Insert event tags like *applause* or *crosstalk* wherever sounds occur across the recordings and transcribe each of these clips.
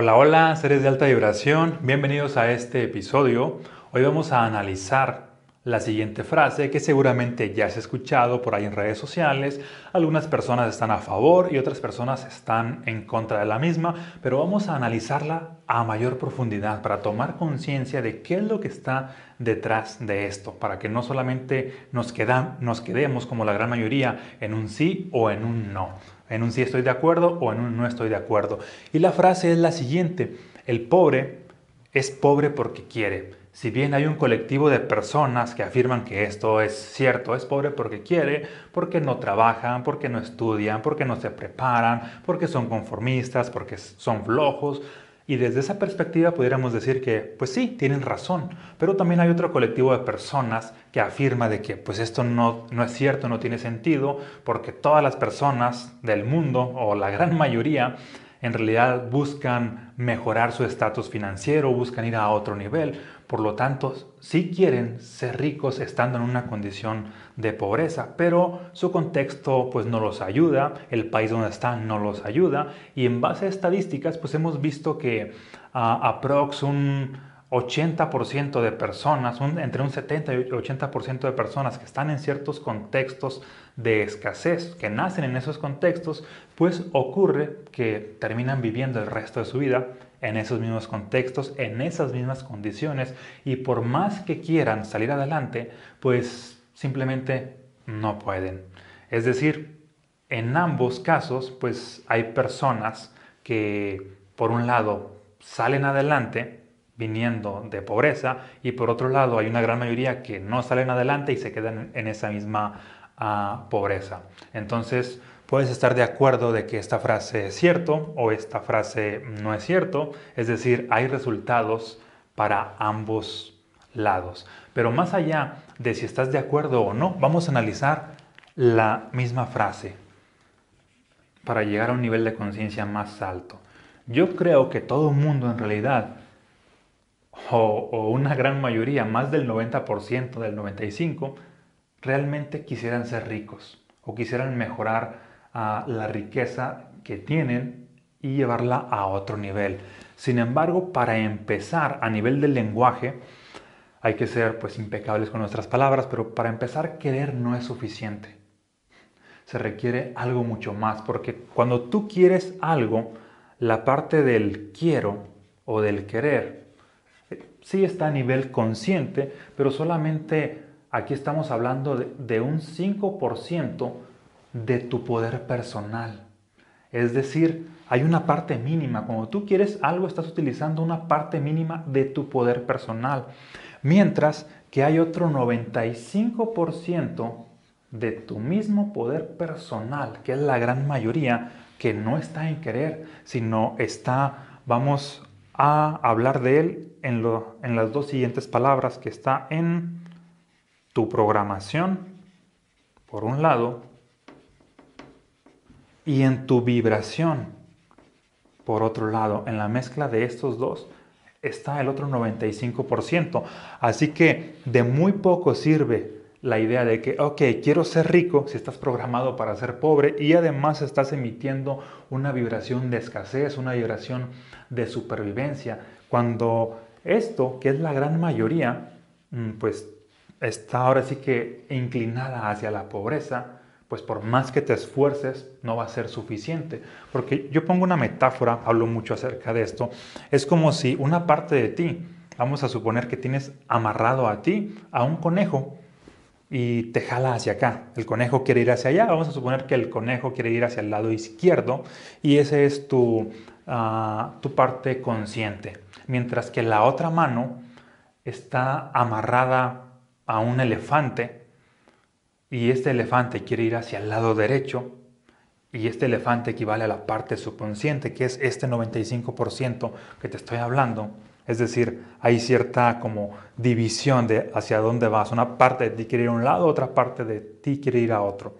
Hola, hola, seres de alta vibración, bienvenidos a este episodio. Hoy vamos a analizar la siguiente frase que seguramente ya has escuchado por ahí en redes sociales. Algunas personas están a favor y otras personas están en contra de la misma, pero vamos a analizarla a mayor profundidad para tomar conciencia de qué es lo que está detrás de esto, para que no solamente nos, nos quedemos como la gran mayoría en un sí o en un no, en un sí estoy de acuerdo o en un no estoy de acuerdo. Y la frase es la siguiente, el pobre es pobre porque quiere si bien hay un colectivo de personas que afirman que esto es cierto, es pobre porque quiere, porque no trabajan, porque no estudian, porque no se preparan, porque son conformistas, porque son flojos, y desde esa perspectiva pudiéramos decir que, pues sí, tienen razón, pero también hay otro colectivo de personas que afirma de que, pues esto no, no es cierto, no tiene sentido, porque todas las personas del mundo, o la gran mayoría, en realidad buscan mejorar su estatus financiero, buscan ir a otro nivel, por lo tanto, sí quieren ser ricos estando en una condición de pobreza, pero su contexto pues no los ayuda, el país donde están no los ayuda y en base a estadísticas pues hemos visto que a aprox un 80% de personas, entre un 70 y 80% de personas que están en ciertos contextos de escasez, que nacen en esos contextos, pues ocurre que terminan viviendo el resto de su vida en esos mismos contextos, en esas mismas condiciones y por más que quieran salir adelante, pues simplemente no pueden. Es decir, en ambos casos, pues hay personas que por un lado salen adelante viniendo de pobreza y por otro lado hay una gran mayoría que no salen adelante y se quedan en esa misma ah, pobreza. Entonces, Puedes estar de acuerdo de que esta frase es cierto o esta frase no es cierto, es decir, hay resultados para ambos lados. Pero más allá de si estás de acuerdo o no, vamos a analizar la misma frase para llegar a un nivel de conciencia más alto. Yo creo que todo el mundo en realidad, o, o, una gran mayoría, más del 90%, del 95%, realmente quisieran ser ricos o quisieran mejorar la riqueza que tienen y llevarla a otro nivel. Sin embargo, para empezar a nivel del lenguaje, hay que ser pues impecables con nuestras palabras, pero para empezar querer no es suficiente. Se requiere algo mucho más, porque cuando tú quieres algo, la parte del quiero o del querer eh, sí está a nivel consciente, pero solamente aquí estamos hablando de, de un 5% de tu poder personal. Es decir, hay una parte mínima. Cuando tú quieres algo, estás utilizando una parte mínima de tu poder personal. Mientras que hay otro 95% de tu mismo poder personal, que es la gran mayoría, que no está en querer, sino está, vamos a hablar de él en, en las dos siguientes palabras, que está en tu programación, por un lado, y en tu vibración. Por otro lado, en la mezcla de estos dos está el otro 95%. Así que de muy poco sirve la idea de que, ok, quiero ser rico si estás programado para ser pobre y además estás emitiendo una vibración de escasez, una vibración de supervivencia, cuando esto, que es la gran mayoría, mm, pues está ahora sí que inclinada hacia la pobreza, pues por más que te esfuerces, no va a ser suficiente. Porque yo pongo una metáfora, hablo mucho acerca de esto, es como si una parte de ti, vamos a suponer que tienes amarrado a ti a un conejo y te jala hacia acá. El conejo quiere ir hacia allá, vamos a suponer que el conejo quiere ir hacia el lado izquierdo y ese es tu, ah, tu parte consciente. Mientras que la otra mano está amarrada a un elefante y este elefante quiere ir hacia el lado derecho y este elefante equivale a la parte subconsciente, que es este 95% que te estoy hablando. Es decir, hay cierta como división de hacia dónde vas. Una parte de ti quiere ir a un lado, otra parte de ti quiere ir a otro.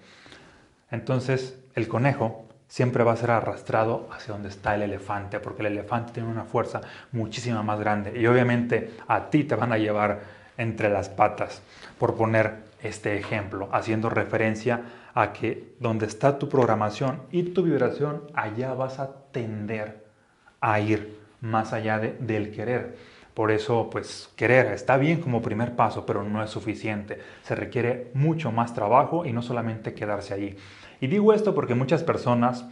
Entonces, el conejo siempre va a ser arrastrado hacia donde está el elefante, porque el elefante tiene una fuerza muchísima más grande y obviamente a ti te van a llevar entre las patas, por poner este ejemplo, haciendo referencia a que donde está tu programación y tu vibración, allá vas a tender a ir más allá del querer. Por eso, pues querer está bien como primer paso, pero no es suficiente. Se requiere mucho más trabajo y no solamente quedarse ahí. Y digo esto porque muchas personas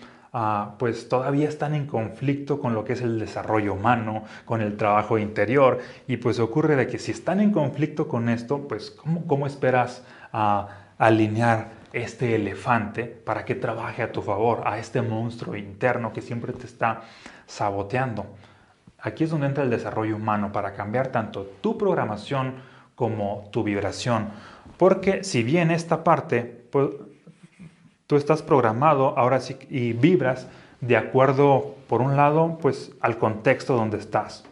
pues todavía están en conflicto con lo que es el desarrollo humano, con el trabajo interior. Y pues ocurre de que si están en conflicto con esto, pues ¿cómo, esperas ah, alinear este elefante para que trabaje a tu favor, a este monstruo interno que siempre te está saboteando? Aquí es donde entra el desarrollo humano para cambiar tanto tu programación como tu vibración. Porque si bien esta parte, pues, tú estás programado ahora sí y vibras de acuerdo, por un lado, pues al contexto donde estás.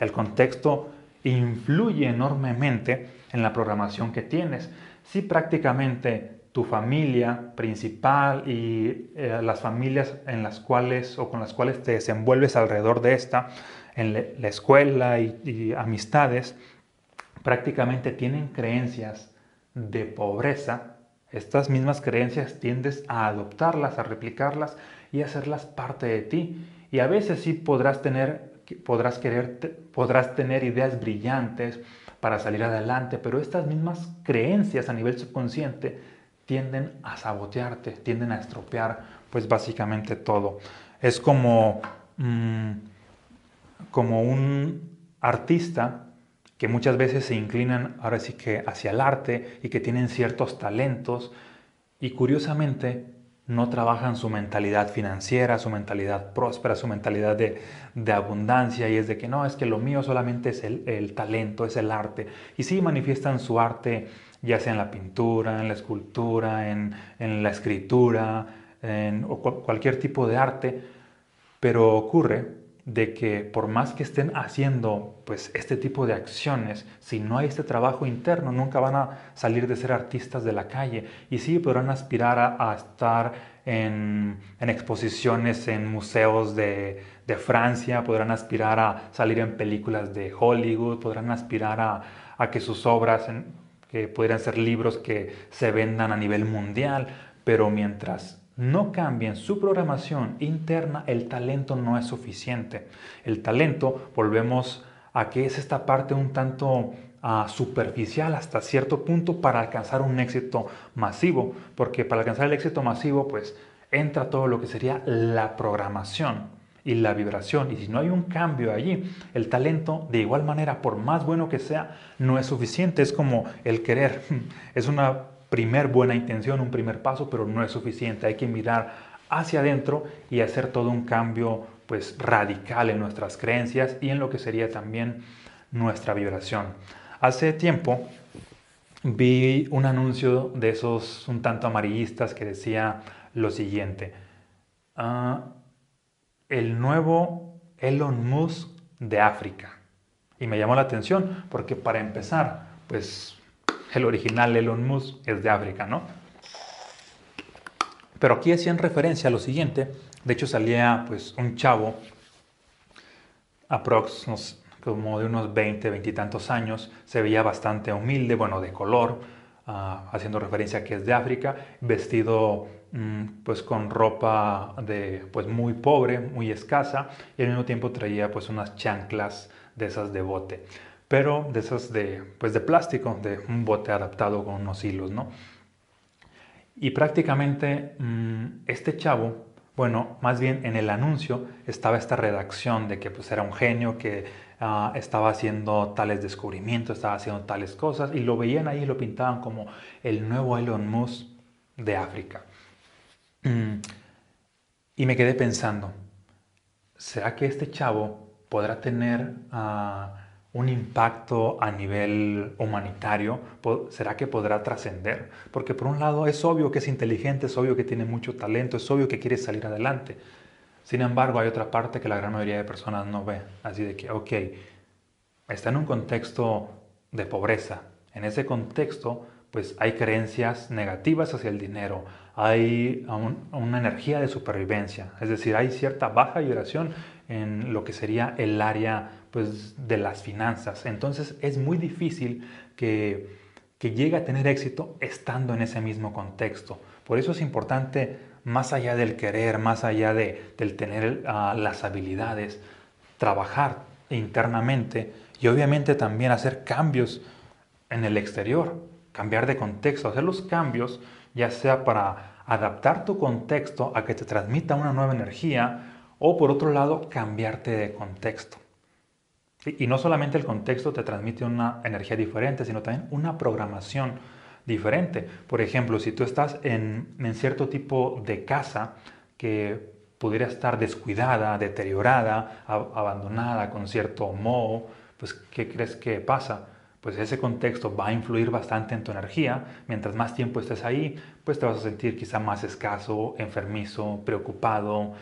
El contexto influye enormemente en la programación que tienes. Si prácticamente tu familia principal y eh, las familias en las cuales o con las cuales te desenvuelves alrededor de esta en la escuela y, amistades prácticamente tienen creencias de pobreza, estas mismas creencias tiendes a adoptarlas, a replicarlas y a hacerlas parte de ti. Y a veces sí podrás tener, podrás querer, podrás tener ideas brillantes para salir adelante, pero estas mismas creencias a nivel subconsciente tienden a sabotearte, tienden a estropear, pues básicamente todo. Es como mm, como un artista que muchas veces se inclinan ahora sí que hacia el arte y que tienen ciertos talentos y curiosamente no trabajan su mentalidad financiera, su mentalidad próspera, su mentalidad de, abundancia y es de que no, es que lo mío solamente es el, talento, es el arte. Y sí manifiestan su arte ya sea en la pintura, en la escultura, en, la escritura, en, cualquier tipo de arte, pero ocurre de que por más que estén haciendo pues este tipo de acciones, si no hay este trabajo interno, nunca van a salir de ser artistas de la calle. Y sí podrán aspirar a, estar en, exposiciones en museos de, Francia, podrán aspirar a salir en películas de Hollywood, podrán aspirar a, que sus obras, que pudieran ser libros que se vendan a nivel mundial, pero mientras no cambien su programación interna, el talento no es suficiente. El talento, volvemos a que es esta parte un tanto ah, superficial hasta cierto punto para alcanzar un éxito masivo, porque para alcanzar el éxito masivo, pues entra todo lo que sería la programación y la vibración. Y si no hay un cambio allí, el talento, de igual manera, por más bueno que sea, no es suficiente. Es como el querer. *laughs* Es una primer buena intención, un primer paso, pero no es suficiente. Hay que mirar hacia adentro y hacer todo un cambio pues radical en nuestras creencias y en lo que sería también nuestra vibración. Hace tiempo vi un anuncio de esos un tanto amarillistas que decía lo siguiente. Ah, el nuevo Elon Musk de África. Y me llamó la atención porque para empezar, pues el original Elon Musk es de África, ¿no? Pero aquí hacían referencia a lo siguiente. De hecho salía pues un chavo, aprox, como de unos 20, 20 y tantos años, se veía bastante humilde, bueno, de color, ah, haciendo referencia a que es de África, vestido mm, pues con ropa de pues muy pobre, muy escasa, y al mismo tiempo traía pues unas chanclas de esas de bote pero de esas de, pues de plástico, de un bote adaptado con unos hilos, ¿no? Y prácticamente mm, este chavo, bueno, más bien en el anuncio estaba esta redacción de que pues era un genio, que ah, estaba haciendo tales descubrimientos, estaba haciendo tales cosas, y lo veían ahí y lo pintaban como el nuevo Elon Musk de África. Mm, y me quedé pensando, ¿será que este chavo podrá tener... Uh, un impacto a nivel humanitario? ¿Será que podrá trascender? Porque por un lado es obvio que es inteligente, es obvio que tiene mucho talento, es obvio que quiere salir adelante. Sin embargo, hay otra parte que la gran mayoría de personas no ve. Así de que, ok, está en un contexto de pobreza. En ese contexto, pues hay creencias negativas hacia el dinero, hay una energía de supervivencia, es decir, hay cierta baja vibración en lo que sería el área pues, de las finanzas. Entonces es muy difícil que, que llegue a tener éxito estando en ese mismo contexto. Por eso es importante, más allá del querer, más allá de, del tener ah, las habilidades, trabajar internamente y obviamente también hacer cambios en el exterior, cambiar de contexto, hacer los cambios ya sea para adaptar tu contexto a que te transmita una nueva energía o por otro lado cambiarte de contexto. Y no solamente el contexto te transmite una energía diferente, sino también una programación diferente. Por ejemplo, si tú estás en, cierto tipo de casa que pudiera estar descuidada, deteriorada, abandonada, con cierto moho, pues ¿qué crees que pasa? Pues ese contexto va a influir bastante en tu energía. Mientras más tiempo estés ahí, pues te vas a sentir quizá más escaso, enfermizo, preocupado,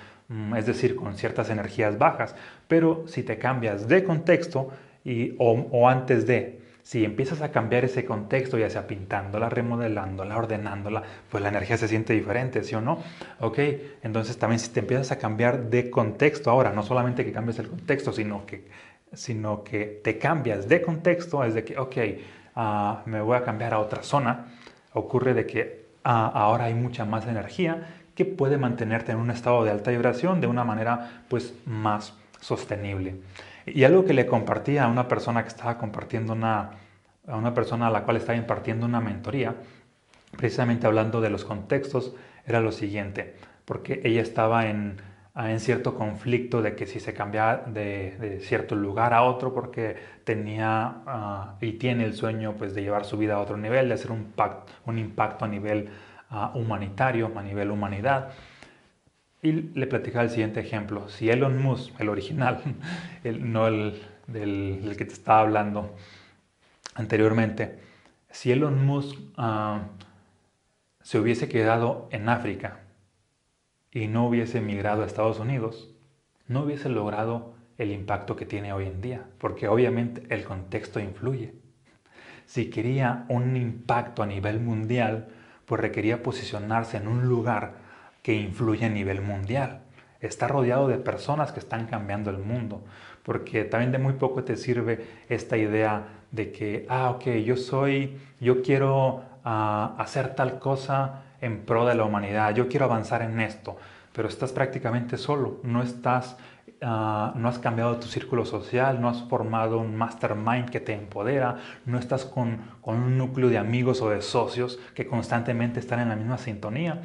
es decir, con ciertas energías bajas. Pero si te cambias de contexto y, o, antes de, si empiezas a cambiar ese contexto, ya sea pintándola, remodelándola, ordenándola, pues la energía se siente diferente, ¿sí o no? Ok, entonces también si te empiezas a cambiar de contexto ahora, no solamente que cambies el contexto, sino que, sino que te cambias de contexto, es de que, ok, ah, me voy a cambiar a otra zona, ocurre de que ahora hay mucha más energía que puede mantenerte en un estado de alta vibración de una manera pues más sostenible. Y algo que le compartí a una persona que estaba compartiendo una, a una persona a la cual estaba impartiendo una mentoría, precisamente hablando de los contextos, era lo siguiente, porque ella estaba en, en cierto conflicto de que si se cambiaba de, cierto lugar a otro porque tenía ah, y tiene el sueño pues, de llevar su vida a otro nivel, de hacer un, un impacto a nivel humanitario, a nivel humanidad. Y le platicaba el siguiente ejemplo. Si Elon Musk, el original, *laughs* el, no el del que te estaba hablando anteriormente, si Elon Musk ah, se hubiese quedado en África y no hubiese migrado a Estados Unidos, no hubiese logrado el impacto que tiene hoy en día, porque obviamente el contexto influye. Si quería un impacto a nivel mundial, pues requería posicionarse en un lugar que influye a nivel mundial. Está rodeado de personas que están cambiando el mundo, porque también de muy poco te sirve esta idea de que, ah, ok, yo soy, yo quiero ah, hacer tal cosa en pro de la humanidad, yo quiero avanzar en esto, pero estás prácticamente solo, no estás, ah, no has cambiado tu círculo social, no has formado un mastermind que te empodera, no estás con, con un núcleo de amigos o de socios que constantemente están en la misma sintonía.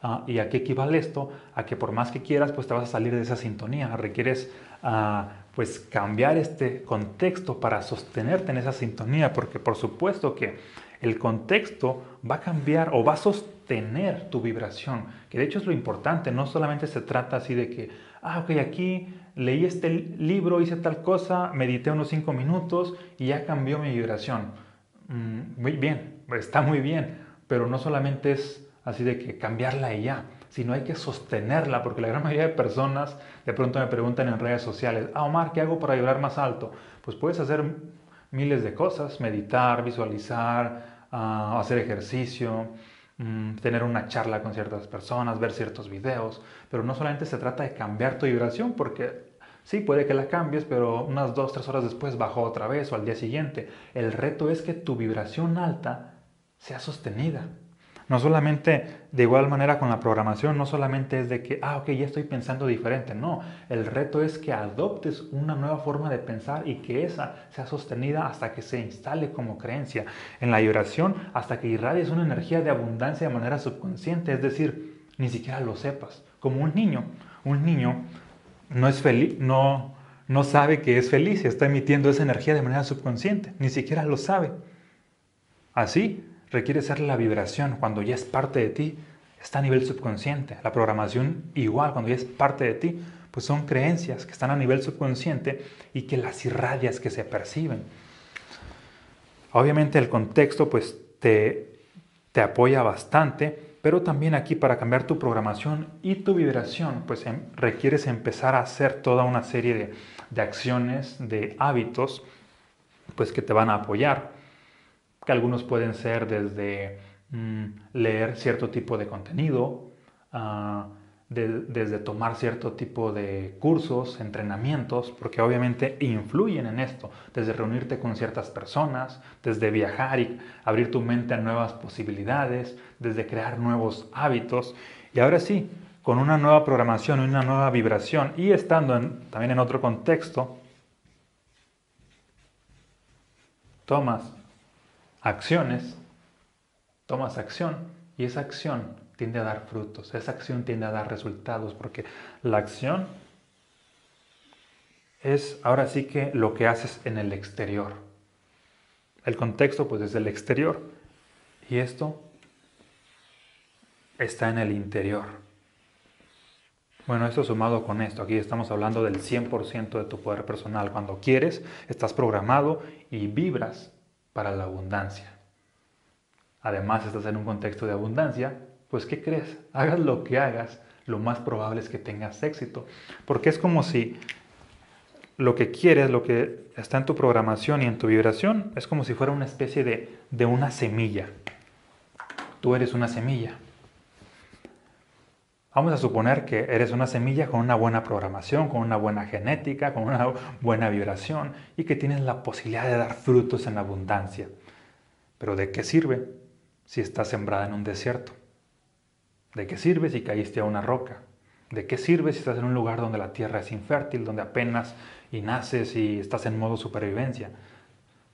Ah, ¿Y a qué equivale esto? A que por más que quieras, pues te vas a salir de esa sintonía. Requieres ah, pues cambiar este contexto para sostenerte en esa sintonía, porque por supuesto que el contexto va a cambiar o va a sostener tu vibración, que de hecho es lo importante, no solamente se trata así de que, ah, ok, aquí leí este libro, hice tal cosa, medité unos cinco minutos y ya cambió mi vibración. Mm, muy bien, está muy bien, pero no solamente es así de que cambiarla y ya, sino hay que sostenerla, porque la gran mayoría de personas de pronto me preguntan en redes sociales, ah, Omar, ¿qué hago para vibrar más alto? Pues puedes hacer miles de cosas, meditar, visualizar, ah, hacer ejercicio, mm, tener una charla con ciertas personas, ver ciertos videos, pero no solamente se trata de cambiar tu vibración, porque Sí, puede que la cambies, pero unas dos, tres horas después bajó otra vez o al día siguiente. El reto es que tu vibración alta sea sostenida. No solamente, de igual manera con la programación, no solamente es de que, ah, ok, ya estoy pensando diferente, no, el reto es que adoptes una nueva forma de pensar y que esa sea sostenida hasta que se instale como creencia en la vibración, hasta que irradies una energía de abundancia de manera subconsciente, es decir, ni siquiera lo sepas, como un niño, un niño no es feliz, no, no sabe que es feliz y está emitiendo esa energía de manera subconsciente, ni siquiera lo sabe. Así, requiere ser la vibración cuando ya es parte de ti, está a nivel subconsciente. La programación igual, cuando ya es parte de ti, pues son creencias que están a nivel subconsciente y que las irradias que se perciben. Obviamente el contexto pues te, te apoya bastante, pero también aquí para cambiar tu programación y tu vibración, pues em, requieres empezar a hacer toda una serie de, de acciones, de hábitos, pues que te van a apoyar que algunos pueden ser desde mm, leer cierto tipo de contenido, ah, desde tomar cierto tipo de cursos, entrenamientos, porque obviamente influyen en esto, desde reunirte con ciertas personas, desde viajar y abrir tu mente a nuevas posibilidades, desde crear nuevos hábitos. Y ahora sí, con una nueva programación, una nueva vibración y estando también en otro contexto, tomas acciones, tomas acción y esa acción tiende a dar frutos, esa acción tiende a dar resultados, porque la acción es ahora sí que lo que haces en el exterior. El contexto pues es el exterior y esto está en el interior. Bueno, esto sumado con esto, aquí estamos hablando del 100% de tu poder personal. Cuando quieres, estás programado y vibras para la abundancia. Además, estás en un contexto de abundancia, pues ¿qué crees? Hagas lo que hagas, lo más probable es que tengas éxito. Porque es como si lo que quieres, lo que está en tu programación y en tu vibración, es como si fuera una especie de, de una semilla. Tú eres una semilla. Vamos a suponer que eres una semilla con una buena programación, con una buena genética, con una buena vibración y que tienes la posibilidad de dar frutos en abundancia. Pero ¿de qué sirve si estás sembrada en un desierto? ¿De qué sirve si caíste a una roca? ¿De qué sirve si estás en un lugar donde la tierra es infértil, donde apenas y naces y estás en modo supervivencia?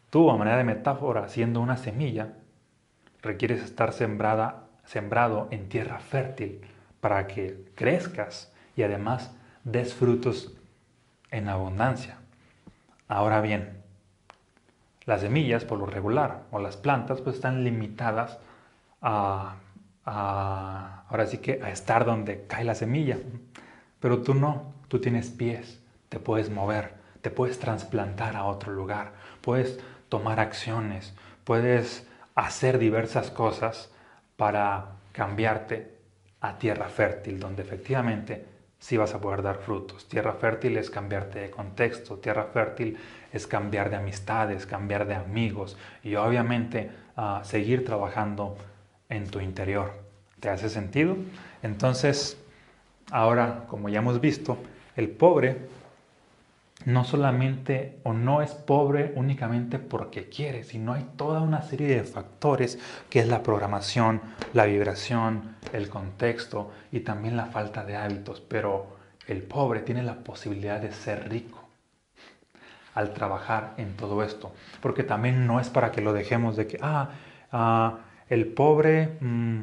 Tú, a manera de metáfora, siendo una semilla, requieres estar sembrada, sembrado en tierra fértil para que crezcas y además des frutos en abundancia. Ahora bien, las semillas por lo regular o las plantas pues están limitadas a, ahora sí que a estar donde cae la semilla. Pero tú no, tú tienes pies, te puedes mover, te puedes trasplantar a otro lugar, puedes tomar acciones, puedes hacer diversas cosas para cambiarte a tierra fértil, donde efectivamente sí vas a poder dar frutos. Tierra fértil es cambiarte de contexto, tierra fértil es cambiar de amistades, cambiar de amigos y obviamente ah, seguir trabajando en tu interior. ¿Te hace sentido? Entonces, ahora, como ya hemos visto, el pobre no solamente o no es pobre únicamente porque quiere, sino hay toda una serie de factores que es la programación, la vibración, el contexto y también la falta de hábitos. Pero el pobre tiene la posibilidad de ser rico al trabajar en todo esto. Porque también no es para que lo dejemos de que, ah, ah el pobre... Mm,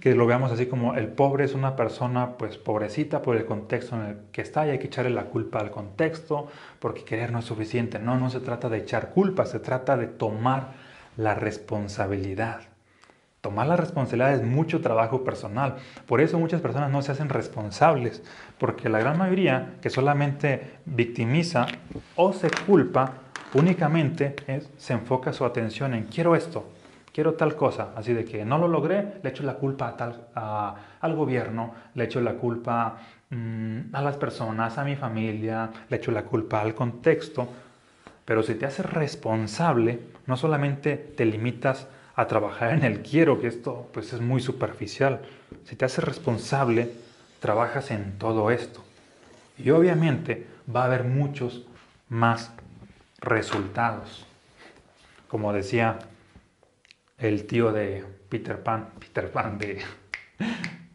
que lo veamos así como el pobre es una persona pues pobrecita por el contexto en el que está y hay que echarle la culpa al contexto porque querer no es suficiente. No, no se trata de echar culpa, se trata de tomar la responsabilidad. Tomar la responsabilidad es mucho trabajo personal. Por eso muchas personas no se hacen responsables, porque la gran mayoría que solamente victimiza o se culpa únicamente se enfoca su atención en quiero esto, quiero tal cosa, así de que no lo logré, le echo la culpa a tal, al gobierno, le echo la culpa mm, a las personas, a mi familia, le echo la culpa al contexto, pero si te haces responsable, no solamente te limitas a trabajar en el quiero, que esto pues es muy superficial, si te haces responsable, trabajas en todo esto. Y obviamente va a haber muchos más resultados. Como decía el tío de Peter Pan, Peter Pan de,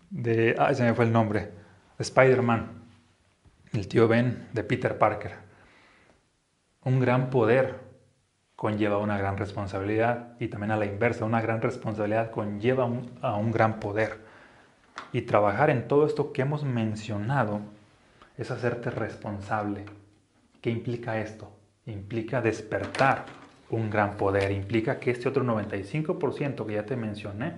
de se me fue el nombre, Spider-Man, el tío Ben de Peter Parker. Un gran poder conlleva una gran responsabilidad y también a la inversa, una gran responsabilidad conlleva a un gran poder. Y trabajar en todo esto que hemos mencionado es hacerte responsable. ¿Qué implica esto? Implica despertar un gran poder. Implica que este otro 95% que ya te mencioné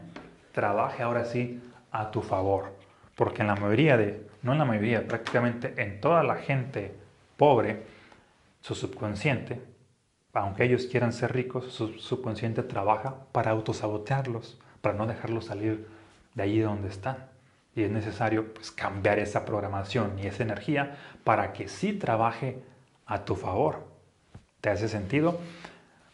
trabaje ahora sí a tu favor. Porque en la mayoría de, no en la mayoría, prácticamente en toda la gente pobre, su subconsciente, aunque ellos quieran ser ricos, su subconsciente trabaja para autosabotearlos, para no dejarlos salir de allí donde están. Y es necesario pues, cambiar esa programación y esa energía para que sí trabaje a tu favor. ¿Te hace sentido?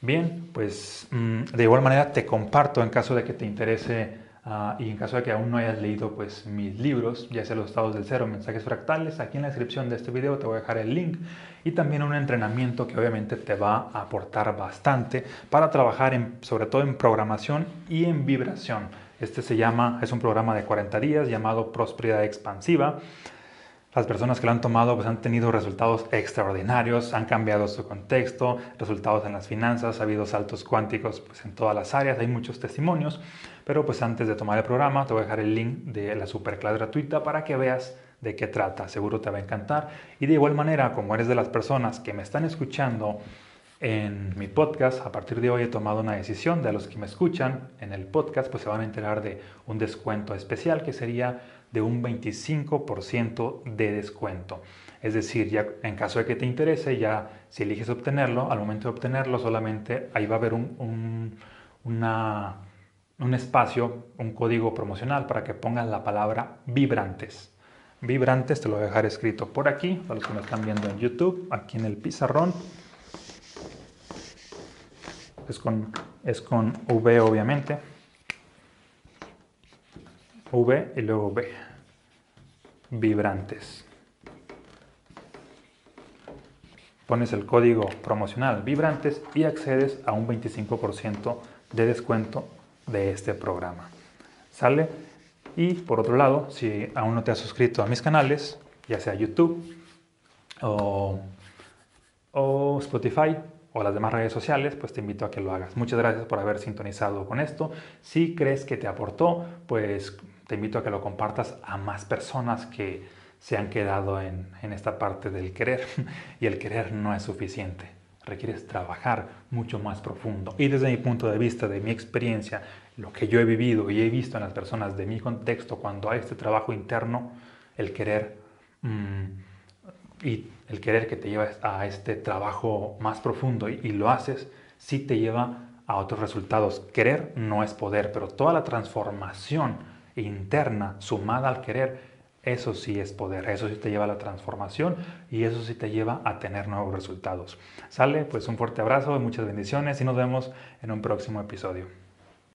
Bien, pues mm, de igual manera te comparto en caso de que te interese ah, y en caso de que aún no hayas leído pues mis libros, ya sea los estados del cero, mensajes fractales, aquí en la descripción de este video te voy a dejar el link y también un entrenamiento que obviamente te va a aportar bastante para trabajar sobre todo en programación y en vibración. Este se llama, es un programa de 40 días llamado Prosperidad Expansiva. Las personas que lo han tomado pues, han tenido resultados extraordinarios, han cambiado su contexto, resultados en las finanzas, ha habido saltos cuánticos pues, en todas las áreas, hay muchos testimonios, pero pues antes de tomar el programa te voy a dejar el link de la superclase gratuita para que veas de qué trata, seguro te va a encantar. Y de igual manera, como eres de las personas que me están escuchando en mi podcast, a partir de hoy he tomado una decisión, de los que me escuchan en el podcast, pues se van a enterar de un descuento especial que sería de un 25% de descuento. Es decir, ya en caso de que te interese, ya si eliges obtenerlo, al momento de obtenerlo solamente ahí va a haber un, un espacio, un código promocional para que pongas la palabra vibrantes. Vibrantes te lo voy a dejar escrito por aquí, para los que me están viendo en YouTube, aquí en el pizarrón. Es con, es con V obviamente. V y luego B. Vibrantes. Pones el código promocional Vibrantes y accedes a un 25% de descuento de este programa. ¿Sale? Y por otro lado, si aún no te has suscrito a mis canales, ya sea YouTube o, o Spotify, o las demás redes sociales, pues te invito a que lo hagas. Muchas gracias por haber sintonizado con esto. Si crees que te aportó, pues te invito a que lo compartas a más personas que se han quedado en, en esta parte del querer. *laughs* y el querer no es suficiente. Requieres trabajar mucho más profundo. Y desde mi punto de vista, de mi experiencia, lo que yo he vivido y he visto en las personas de mi contexto, cuando hay este trabajo interno, el querer... Mmm, y el querer que te lleva a este trabajo más profundo y, lo haces, sí te lleva a otros resultados. Querer no es poder, pero toda la transformación interna sumada al querer, eso sí es poder, eso sí te lleva a la transformación y eso sí te lleva a tener nuevos resultados. Sale, pues un fuerte abrazo, muchas bendiciones y nos vemos en un próximo episodio.